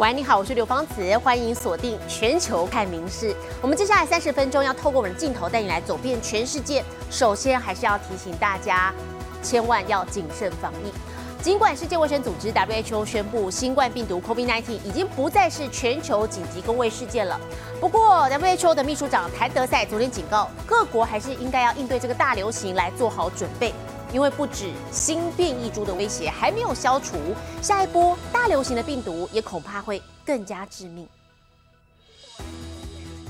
喂，你好，我是刘芳慈，欢迎锁定全球看名事。我们接下来三十分钟要透过我们的镜头带你来走遍全世界。首先还是要提醒大家，千万要谨慎防疫。尽管世界卫生组织 WHO 宣布新冠病毒 COVID-19 已经不再是全球紧急公卫事件了，不过 WHO 的秘书长谭德赛昨天警告，各国还是应该要应对这个大流行来做好准备。因为不止新变异株的威胁还没有消除，下一波大流行的病毒也恐怕会更加致命。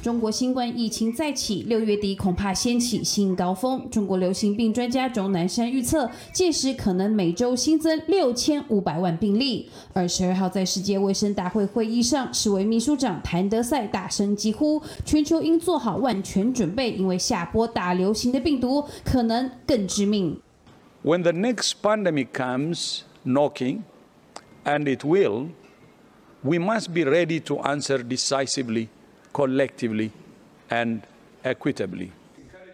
中国新冠疫情再起，六月底恐怕掀起新高峰。中国流行病专家钟南山预测，届时可能每周新增六千五百万病例。二十二号在世界卫生大会会议上，世卫秘书长谭德赛大声疾呼，全球应做好万全准备，因为下波大流行的病毒可能更致命。When the next pandemic comes knocking, and it will, we must be ready to answer decisively, collectively, and equitably.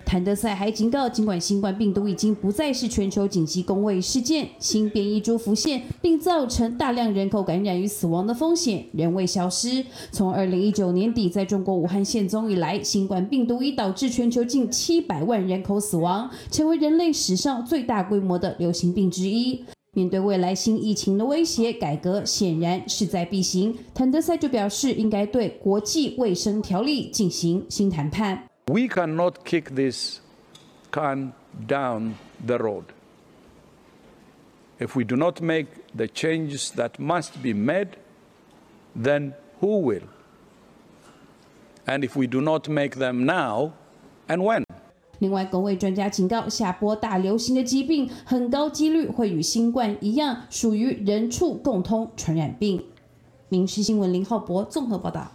谭德赛还警告，尽管新冠病毒已经不再是全球紧急公卫事件，新变异株浮现并造成大量人口感染与死亡的风险仍未消失。从二零一九年底在中国武汉现踪以来，新冠病毒已导致全球近七百万人口死亡，成为人类史上最大规模的流行病之一。面对未来新疫情的威胁，改革显然势在必行。谭德赛就表示，应该对国际卫生条例进行新谈判。We cannot kick this can down the road. If we do not make the changes that must be made, then who will? And if we do not make them now, and when? 另外，工位专家警告，下波大流行的疾病很高几率会与新冠一样，属于人畜共通传染病。民事新闻林浩博综合报道。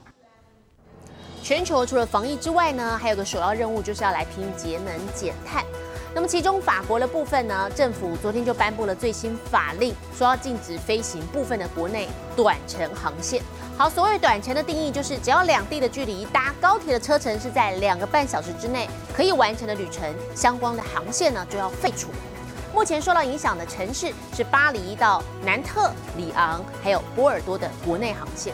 全球除了防疫之外呢，还有个首要任务就是要来拼节能减碳。那么其中法国的部分呢，政府昨天就颁布了最新法令，说要禁止飞行部分的国内短程航线。好，所谓短程的定义就是，只要两地的距离搭高铁的车程是在两个半小时之内可以完成的旅程，相关的航线呢就要废除。目前受到影响的城市是巴黎到南特、里昂，还有波尔多的国内航线。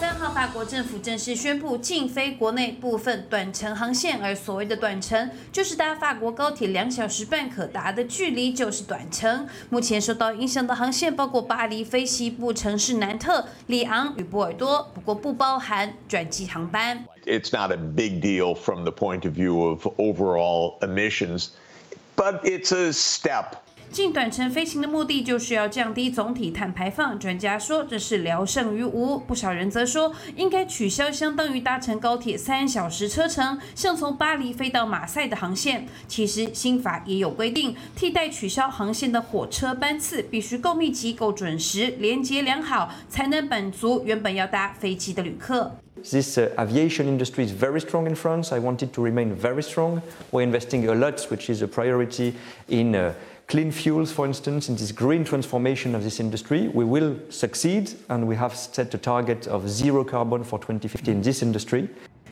三号，法国政府正式宣布禁飞国内部分短程航线，而所谓的短程，就是搭法国高铁两小时半可达的距离，就是短程。目前受到影响的航线包括巴黎飞西部城市南特、里昂与波尔多，不过不包含转机航班。It's not a big deal from the point of view of overall emissions, but it's a step. 近短程飞行的目的就是要降低总体碳排放。专家说这是聊胜于无，不少人则说应该取消相当于搭乘高铁三小时车程，像从巴黎飞到马赛的航线。其实新法也有规定，替代取消航线的火车班次必须够密集、够准时、连接良好，才能满足原本要搭飞机的旅客。This aviation industry is very strong in France. I want it to remain very strong. We're investing a lot, which is a priority in. Clean fuels, for instance, in this green transformation of this industry, we will succeed, and we have set a target of zero carbon for 2050 in this industry.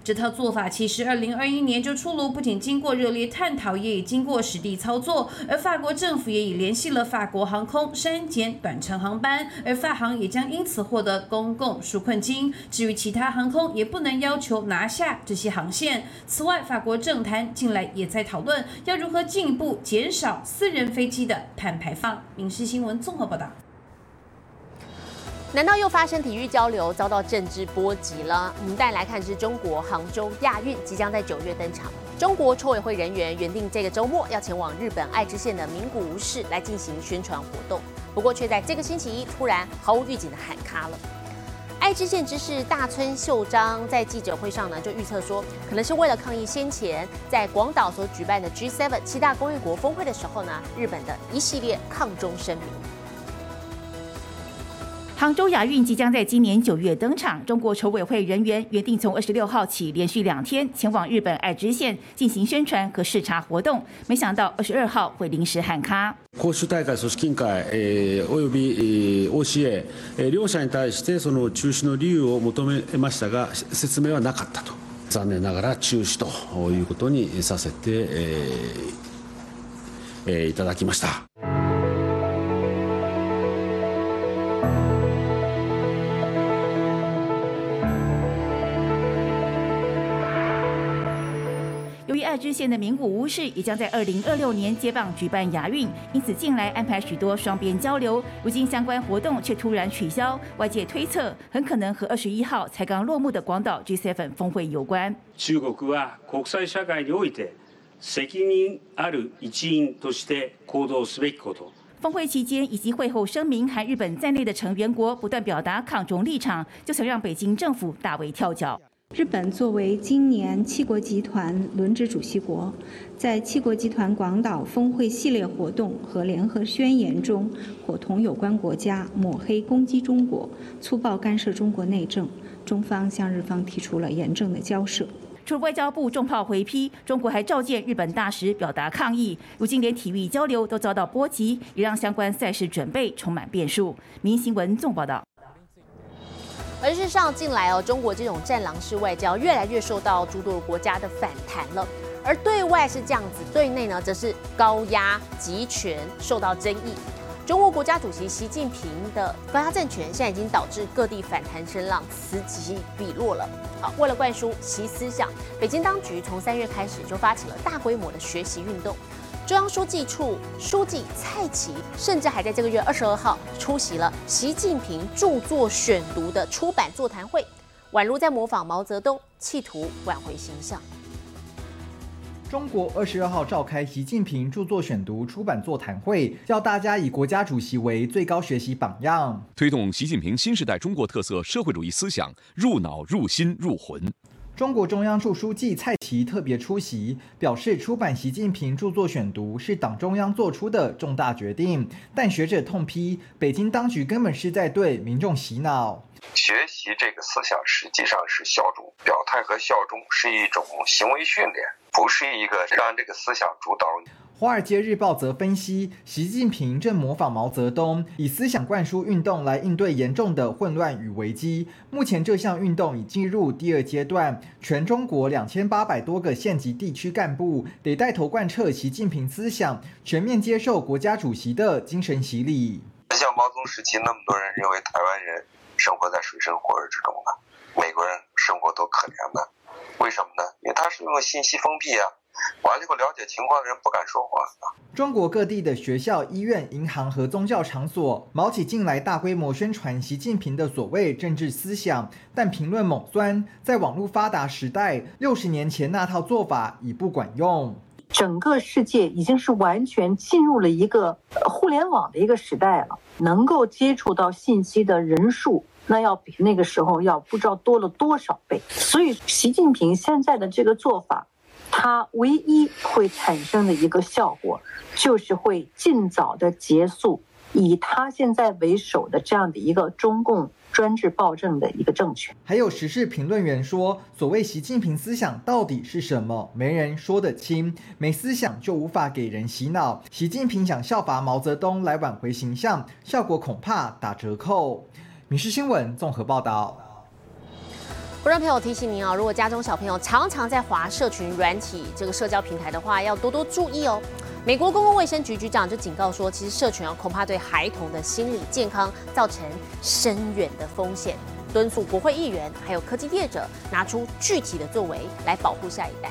这套做法其实二零二一年就出炉，不仅经过热烈探讨，也已经过实地操作。而法国政府也已联系了法国航空删减短程航班，而法航也将因此获得公共纾困金。至于其他航空，也不能要求拿下这些航线。此外，法国政坛近来也在讨论要如何进一步减少私人飞机的碳排放。影视新闻综合报道。难道又发生体育交流遭到政治波及了？我们再来看是中国杭州亚运即将在九月登场，中国筹委会人员原定这个周末要前往日本爱知县的名古屋市来进行宣传活动，不过却在这个星期一突然毫无预警的喊卡了。爱知县知事大村秀章在记者会上呢就预测说，可能是为了抗议先前在广岛所举办的 G7 七大工业国峰会的时候呢，日本的一系列抗中声明。杭州亚运即将在今年九月登场，中国筹委会人员原定从二十六号起连续两天前往日本爱知县进行宣传和视察活动，没想到二十二号会临时喊卡。杭州大会組織委員会えおよび OCA え両者に対してその中止の理由を求めましたが説明はなかったと残念ながら中止ということにさせてえいただきました。 爱知县的名古屋市也将在二零二六年接棒举办亚运，因此近来安排许多双边交流。如今相关活动却突然取消，外界推测很可能和二十一号才刚落幕的广岛 G7 峰会有关。中国は国際社会において責任ある一員として行動すべきこと。峰会期间以及会后声明，含日本在内的成员国不断表达抗中立场，就曾让北京政府大为跳脚。 日本作为今年七国集团轮值主席国，在七国集团广岛峰会系列活动和联合宣言中，伙同有关国家抹黑攻击中国，粗暴干涉中国内政，中方向日方提出了严正的交涉。除外交部重炮回批，中国还召见日本大使表达抗议。如今连体育交流都遭到波及，也让相关赛事准备充满变数。民新闻纵报道。而事实上，近来哦，中国这种战狼式外交越来越受到诸多国家的反弹了。而对外是这样子，对内呢，则是高压集权受到争议。中国国家主席习近平的高压政权，现在已经导致各地反弹声浪此起彼落了。好，为了灌输习思想，北京当局从三月开始就发起了大规模的学习运动。中央书记处书记蔡奇甚至还在这个月二十二号出席了习近平著作选读的出版座谈会，宛如在模仿毛泽东，企图挽回形象。中国二十二号召开习近平著作选读出版座谈会，叫大家以国家主席为最高学习榜样，推动习近平新时代中国特色社会主义思想入脑、入心、入魂。中国中央驻书记蔡奇特别出席，表示出版习近平著作选读是党中央做出的重大决定，但学者痛批北京当局根本是在对民众洗脑。学习这个思想实际上是效忠，表态和效忠是一种行为训练，不是一个让这个思想主导。《华尔街日报》则分析，习近平正模仿毛泽东，以思想灌输运动来应对严重的混乱与危机。目前这项运动已进入第二阶段，全中国两千八百多个县级地区干部得带头贯彻习近平思想，全面接受国家主席的精神洗礼。像毛泽东时期，那么多人认为台湾人生活在水深火热之中呢，美国人生活多可怜呢？为什么呢？因为他是用信息封闭啊。完了以后，了解情况的人不敢说话。中国各地的学校、医院、银行和宗教场所，毛起近来大规模宣传习近平的所谓政治思想，但评论猛酸，在网络发达时代，六十年前那套做法已不管用。整个世界已经是完全进入了一个互联网的一个时代了，能够接触到信息的人数，那要比那个时候要不知道多了多少倍。所以，习近平现在的这个做法。它唯一会产生的一个效果，就是会尽早的结束以他现在为首的这样的一个中共专制暴政的一个政权。还有时事评论员说，所谓习近平思想到底是什么？没人说得清。没思想就无法给人洗脑。习近平想效法毛泽东来挽回形象，效果恐怕打折扣。民事新闻综合报道。观众朋友提醒您哦，如果家中小朋友常常在滑社群软体这个社交平台的话，要多多注意哦。美国公共卫生局局长就警告说，其实社群啊恐怕对孩童的心理健康造成深远的风险，敦促国会议员还有科技业者拿出具体的作为来保护下一代。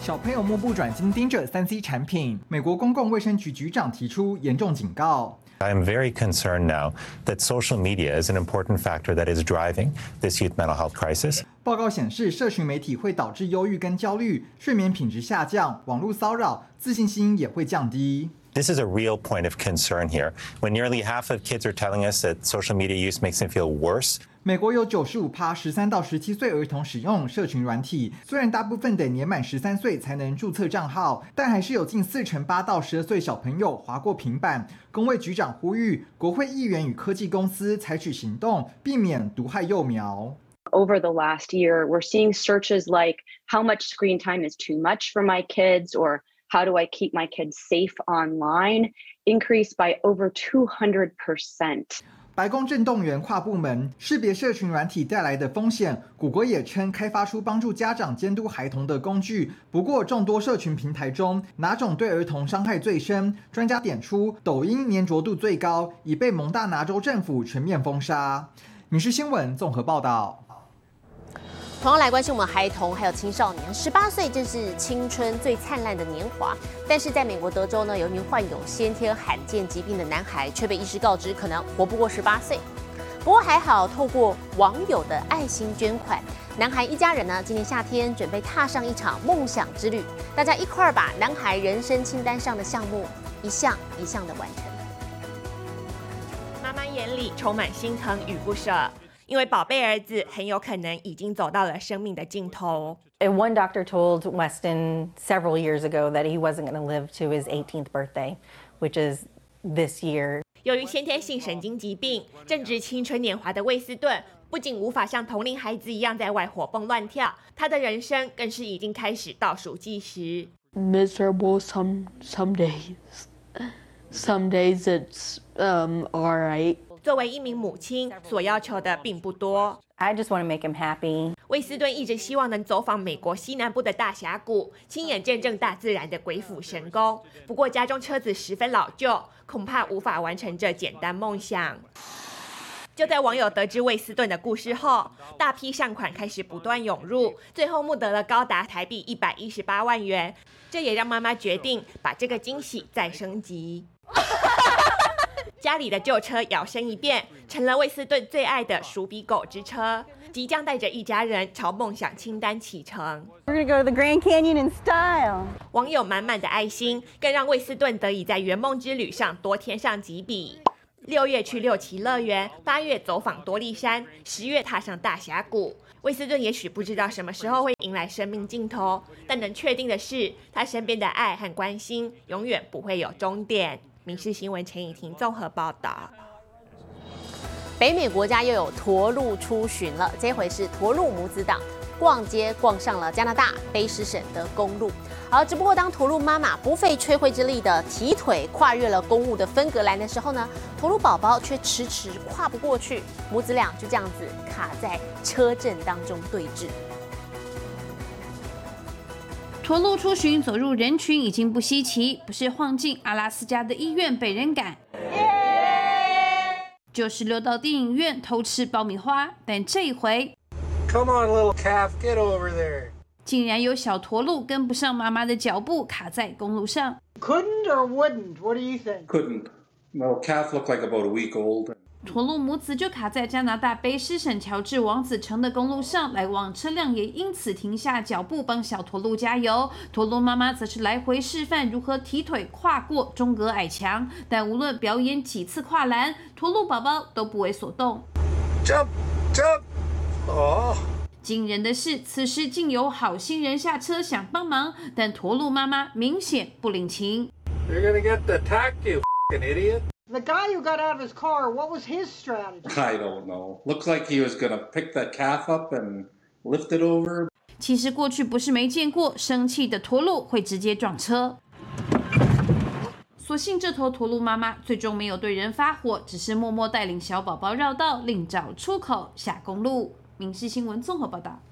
小朋友目不转睛盯着三 C 产品，美国公共卫生局局长提出严重警告。I am very concerned now that social media is an important factor that is driving this youth mental health crisis. 报告显示，社群媒体会导致忧郁跟焦虑、睡眠品质下降、网络骚扰、自信心也会降低。This is a real point of concern here. When nearly half of kids are telling us that social media use makes them feel worse. 美国有九十五趴十三到十七岁儿童使用社群软体，虽然大部分得年满十三岁才能注册账号，但还是有近四成八到十二岁小朋友划过平板。工卫局长呼吁国会议员与科技公司采取行动，避免毒害幼苗。Over the last year, we're seeing searches like "How much screen time is too much for my kids?" or "How do I keep my kids safe online?" increase by over two hundred percent. 白宫正动员跨部门识别社群软体带来的风险。谷歌也称开发出帮助家长监督孩童的工具。不过，众多社群平台中，哪种对儿童伤害最深？专家点出，抖音粘着度最高，已被蒙大拿州政府全面封杀。民事新闻综合报道。同样来关心我们孩童还有青少年，十八岁正是青春最灿烂的年华。但是在美国德州呢，有一名患有先天罕见疾病的男孩，却被医师告知可能活不过十八岁。不过还好，透过网友的爱心捐款，男孩一家人呢，今年夏天准备踏上一场梦想之旅。大家一块儿把男孩人生清单上的项目一项一项的完成。妈妈眼里充满心疼与不舍。因为宝贝儿子很有可能已经走到了生命的尽头。And one doctor told Weston several years ago that he wasn't going to live to his 18th birthday, which is this year. 由于先天性神经疾病，正值青春年华的魏斯顿不仅无法像同龄孩子一样在外活蹦乱跳，他的人生更是已经开始倒数计时。Miserable some some days, some days it's um alright. 作为一名母亲，所要求的并不多。I just want to make him happy。威斯顿一直希望能走访美国西南部的大峡谷，亲眼见证大自然的鬼斧神工。不过家中车子十分老旧，恐怕无法完成这简单梦想。就在网友得知威斯顿的故事后，大批善款开始不断涌入，最后募得了高达台币一百一十八万元。这也让妈妈决定把这个惊喜再升级。家里的旧车摇身一变，成了威斯顿最爱的鼠比狗之车，即将带着一家人朝梦想清单启程。We're gonna go to the Grand Canyon in style。网友满满的爱心，更让威斯顿得以在圆梦之旅上多添上几笔。六月去六旗乐园，八月走访多利山，十月踏上大峡谷。威斯顿也许不知道什么时候会迎来生命尽头，但能确定的是，他身边的爱和关心永远不会有终点。民事新闻陈以婷综合报道。北美国家又有驼鹿出巡了，这回是驼鹿母子党逛街逛上了加拿大卑诗省的公路。而只不过当驼鹿妈妈不费吹灰之力的提腿跨越了公路的分隔栏的时候呢，驼鹿宝宝却迟迟跨不过去，母子俩就这样子卡在车阵当中对峙。驼鹿出巡走入人群已经不稀奇，不是晃进阿拉斯加的医院被人赶，就是溜到电影院偷吃爆米花。但这一回，Come on, little calf, get over there！竟然有小驼鹿跟不上妈妈的脚步，卡在公路上。Couldn't or wouldn't? What do you think? Couldn't. Well, calf looked like about a week old. 驼鹿母子就卡在加拿大卑诗省乔治王子城的公路上，来往车辆也因此停下脚步帮小驼鹿加油。驼鹿妈妈则是来回示范如何提腿跨过中隔矮墙，但无论表演几次跨栏，驼鹿宝宝都不为所动。Jump, jump！哦，惊人的是，此时竟有好心人下车想帮忙，但驼鹿妈妈明显不领情。You're gonna get the tack, you idiot! The guy who got out of his car, what was his strategy? I don't know. Looks like he was gonna pick that calf up and lift it over. 其实过去不是没见过生气的驼鹿会直接撞车，所幸这头驼鹿妈妈最终没有对人发火，只是默默带领小宝宝绕道，另找出口下公路。民事新闻综合报道。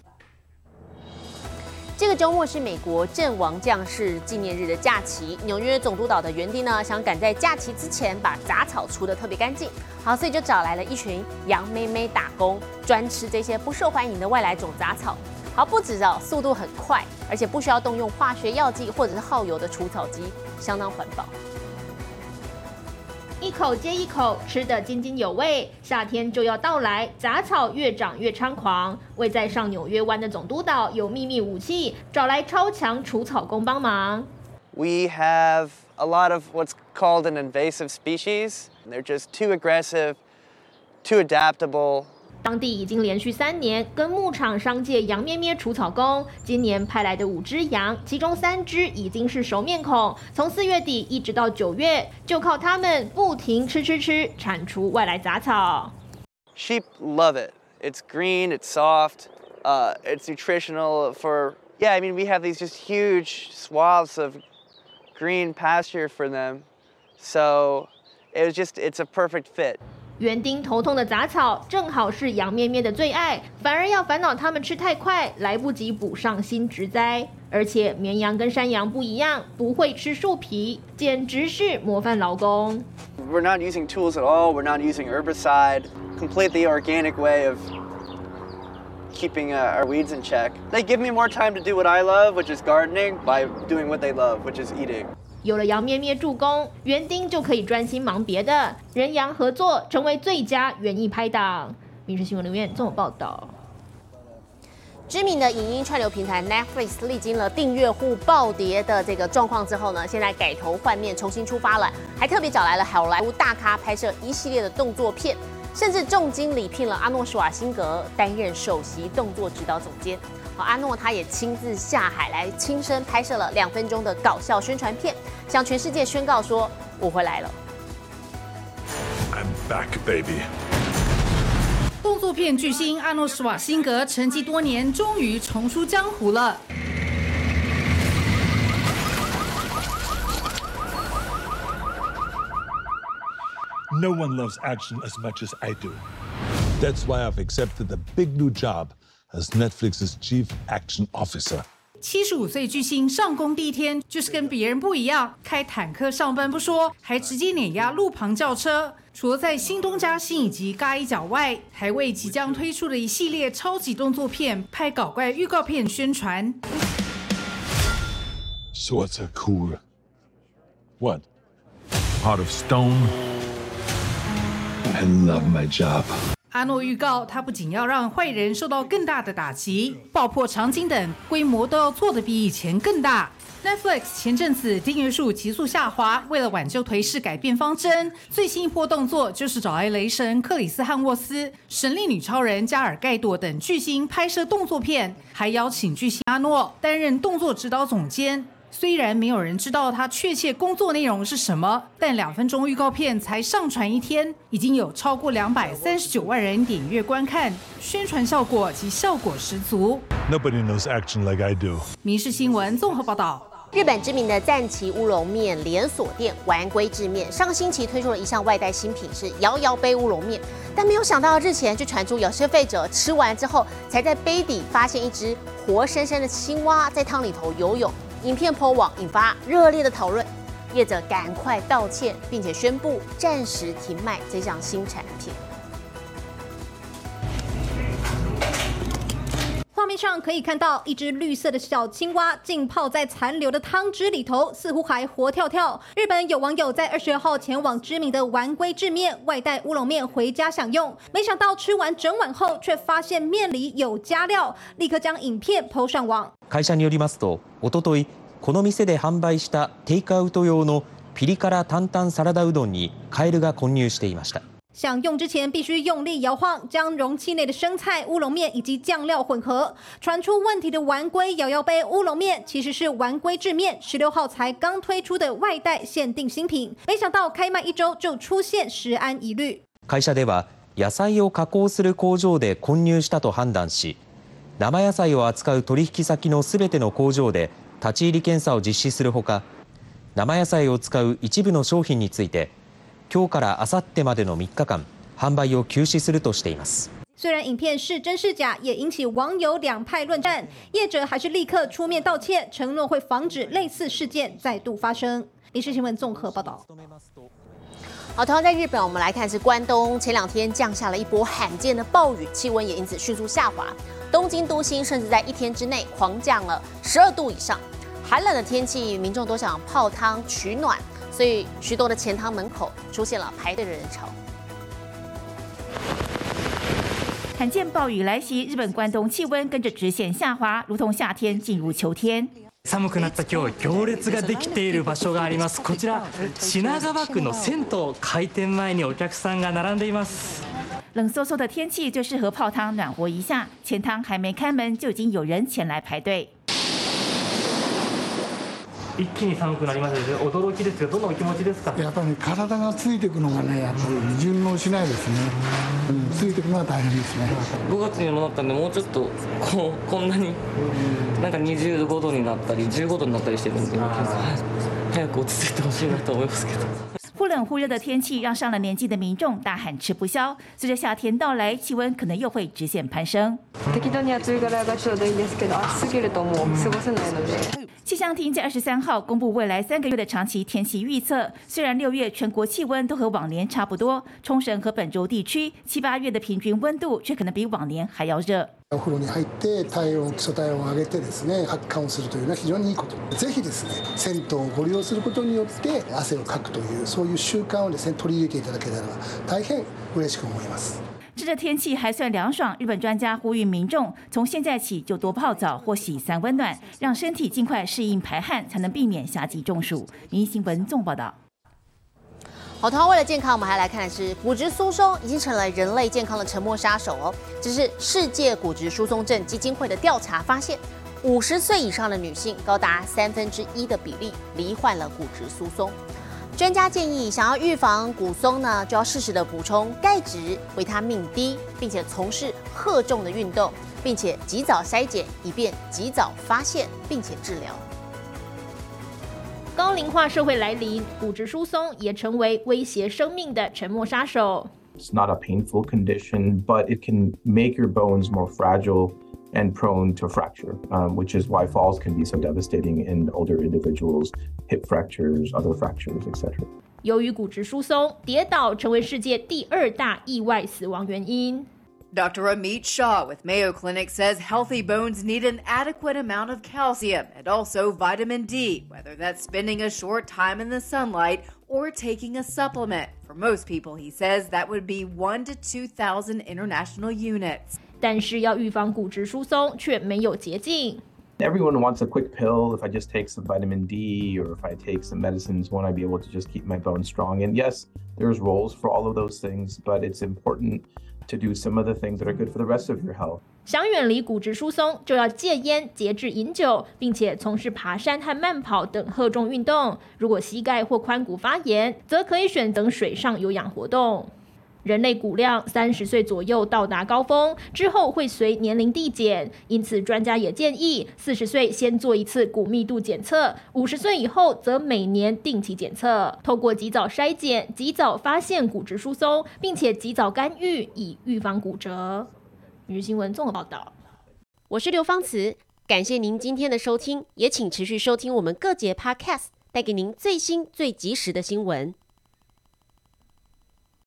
这个周末是美国阵亡将士纪念日的假期，纽约总督岛的园丁呢想赶在假期之前把杂草除得特别干净，好，所以就找来了一群羊妹妹打工，专吃这些不受欢迎的外来种杂草。好，不止哦，速度很快，而且不需要动用化学药剂或者是耗油的除草机，相当环保。一口接一口，吃得津津有味。夏天就要到来，杂草越长越猖狂。位在上纽约湾的总督岛有秘密武器，找来超强除草工帮忙。We have a lot of what's called an invasive species. They're just too aggressive, too adaptable. 当地已经连续三年跟牧场商借羊咩咩除草工，今年派来的五只羊，其中三只已经是熟面孔。从四月底一直到九月，就靠它们不停吃吃吃，铲除外来杂草。Sheep love it. It's green, it's soft, uh, it's nutritional for. Yeah, I mean we have these just huge swaths of green pasture for them, so it was just it's a perfect fit. 园丁头痛的杂草，正好是羊咩咩的最爱，反而要烦恼它们吃太快，来不及补上新植栽。而且绵羊跟山羊不一样，不会吃树皮，简直是模范劳工。We're not using tools at all. We're not using herbicide. Completely organic way of keeping uh, our weeds in check. They give me more time to do what I love, which is gardening, by doing what they love, which is eating. 有了杨咩咩助攻，园丁就可以专心忙别的，人羊合作成为最佳园艺拍档。《民生新闻》留言综合报道。知名的影音串流平台 Netflix 历经了订阅户暴跌的这个状况之后呢，现在改头换面，重新出发了，还特别找来了好莱坞大咖拍摄一系列的动作片，甚至重金礼聘了阿诺·施瓦辛格担任首席动作指导总监。好，阿诺他也亲自下海来，亲身拍摄了两分钟的搞笑宣传片，向全世界宣告说：“我回来了。” I'm back, baby. 动作片巨星阿诺·施瓦辛格沉寂多年，终于重出江湖了。No one loves action as much as I do. That's why I've accepted the big new job as Netflix's chief action officer. 七十五岁巨星上工第一天就是跟别人不一样，开坦克上班不说，还直接碾压路旁轿车。除了在新东家新以及嘎一角外，还为即将推出的一系列超级动作片拍搞怪预告片宣传。So what's are cool. What? Heart of stone. I love my job. 阿诺预告，他不仅要让坏人受到更大的打击，爆破场景等规模都要做得比以前更大。Netflix 前阵子订阅数急速下滑，为了挽救颓势，改变方针，最新一波动作就是找来雷神克里斯汉沃斯、神力女超人加尔盖朵等巨星拍摄动作片，还邀请巨星阿诺担任动作指导总监。虽然没有人知道他确切工作内容是什么，但两分钟预告片才上传一天，已经有超过两百三十九万人点阅观看，宣传效果及效果十足。Nobody knows action like I do. 民事新闻综合报道。日本知名的赞岐乌龙面连锁店丸龟制面上个星期推出了一项外带新品，是摇摇杯乌龙面，但没有想到日前就传出有消费者吃完之后，才在杯底发现一只活生生的青蛙在汤里头游泳。影片破网，引发热烈的讨论。业者赶快道歉，并且宣布暂时停卖这项新产品。画面上可以看到一只绿色的小青蛙浸泡在残留的汤汁里头，似乎还活跳跳。日本有网友在二十二号前往知名的丸龟制面外带乌龙面回家享用，没想到吃完整碗后，却发现面里有加料，立刻将影片抛上网。会社によりますと、一昨日この店で販売したテイクアウト用のピリ辛担々サラダうどんにカエルが混入していました。 享用之前必须用力摇晃，将容器内的生菜、乌龙面以及酱料混合。传出问题的丸龟摇摇杯乌龙面，其实是丸龟制面十六号才刚推出的外带限定新品，没想到开卖一周就出现食安疑虑。会社では野菜を加工する工場で混入したと判断し、生野菜を扱う取引先のすべての工場で立ち入り検査を実施するほか、生野菜を使う一部の商品について。 今日から明後日までの3日間販売を休止するとしています虽然影片是真是假，也引起网友两派论战，业者还是立刻出面道歉，承诺会防止类似事件再度发生。民事新闻综合报道。好，同样在日本，我们来看是关东，前两天降下了一波罕见的暴雨，气温也因此迅速下滑。东京都心甚至在一天之内狂降了十二度以上，寒冷的天气，民众都想泡汤取暖。 所以，许多的钱汤门口出现了排队的人潮。罕见暴雨来袭，日本关东气温跟着直线下滑，如同夏天进入秋天。寒くなった今日、行列ができている場所があります。こちら品川区の銭湯開店前にお客さんが並んでいます。冷飕飕的天气就适合泡汤暖和一下，钱汤还没开门就已经有人前来排队。 一気に寒くなりましたね。驚きですが、どんなお気持ちですか？やっぱり、ね、体がついていくのがね、やっぱり順応しないですね。うん、ついていくのは大変ですね。5月にもなったんで、もうちょっとこうこんなになんか25度になったり15度になったりしてるんで、早く落ち着いてほしいなと思いますけど。忽冷忽热的天气让上了年纪的民众大喊吃不消。随着夏天到来，气温可能又会直线攀升。適当に暑いぐらいがちょうどいいんですけど、暑すぎるともう過ごせないので。气象厅在二十三号公布未来三个月的长期天气预测。虽然六月全国气温都和往年差不多，冲绳和本州地区七八月的平均温度却可能比往年还要热。 お風呂に入って体温基礎体温を上げてですね発汗をするというのは非常にいいことぜひですね銭湯をご利用することによって汗をかくというそういう習慣をですね取り入れていただけたら大変嬉しく思います这的天气还算凉爽，日本专家呼吁民众从现在起就多泡澡或洗三温暖，让身体尽快适应排汗，才能避免夏季中暑。民新闻纵报道。好，同样为了健康，我们还来看的是骨质疏松已经成了人类健康的沉默杀手哦。这是世界骨质疏松症基金会的调查发现，五十岁以上的女性高达三分之一的比例罹患了骨质疏松。专家建议，想要预防骨松呢，就要适时的补充钙质、维他命 D，并且从事荷重的运动，并且及早筛检，以便及早发现并且治疗。高龄化社会来临，骨质疏松也成为威胁生命的沉默杀手。It's not a painful condition, but it can make your bones more fragile and prone to fracture, um, which is why falls can be so devastating in older individuals, hip fractures, other fractures, etc. 由于骨质疏松，跌倒成为世界第二大意外死亡原因。Dr. Amit Shah with Mayo Clinic says healthy bones need an adequate amount of calcium and also vitamin D, whether that's spending a short time in the sunlight or taking a supplement. For most people, he says that would be 1 to 2,000 international units. 但是要预防骨质疏松却没有捷径。Everyone wants a quick pill. If I just take some vitamin D or if I take some medicines, won't I be able to just keep my bones strong? And yes, there's roles for all of those things, but it's important to do some of the things that are good for the rest of your health. 想远离骨质疏松，就要戒烟、节制饮酒，并且从事爬山和慢跑等荷重运动。如果膝盖或髋骨发炎，则可以选择水上有氧活动。人类骨量三十岁左右到达高峰之后会随年龄递减，因此专家也建议四十岁先做一次骨密度检测，五十岁以后则每年定期检测，透过及早筛检，及早发现骨质疏松，并且及早干预，以预防骨折。每日新闻综合报道，我是刘芳慈，感谢您今天的收听，也请持续收听我们各节 Podcast，带给您最新最及时的新闻。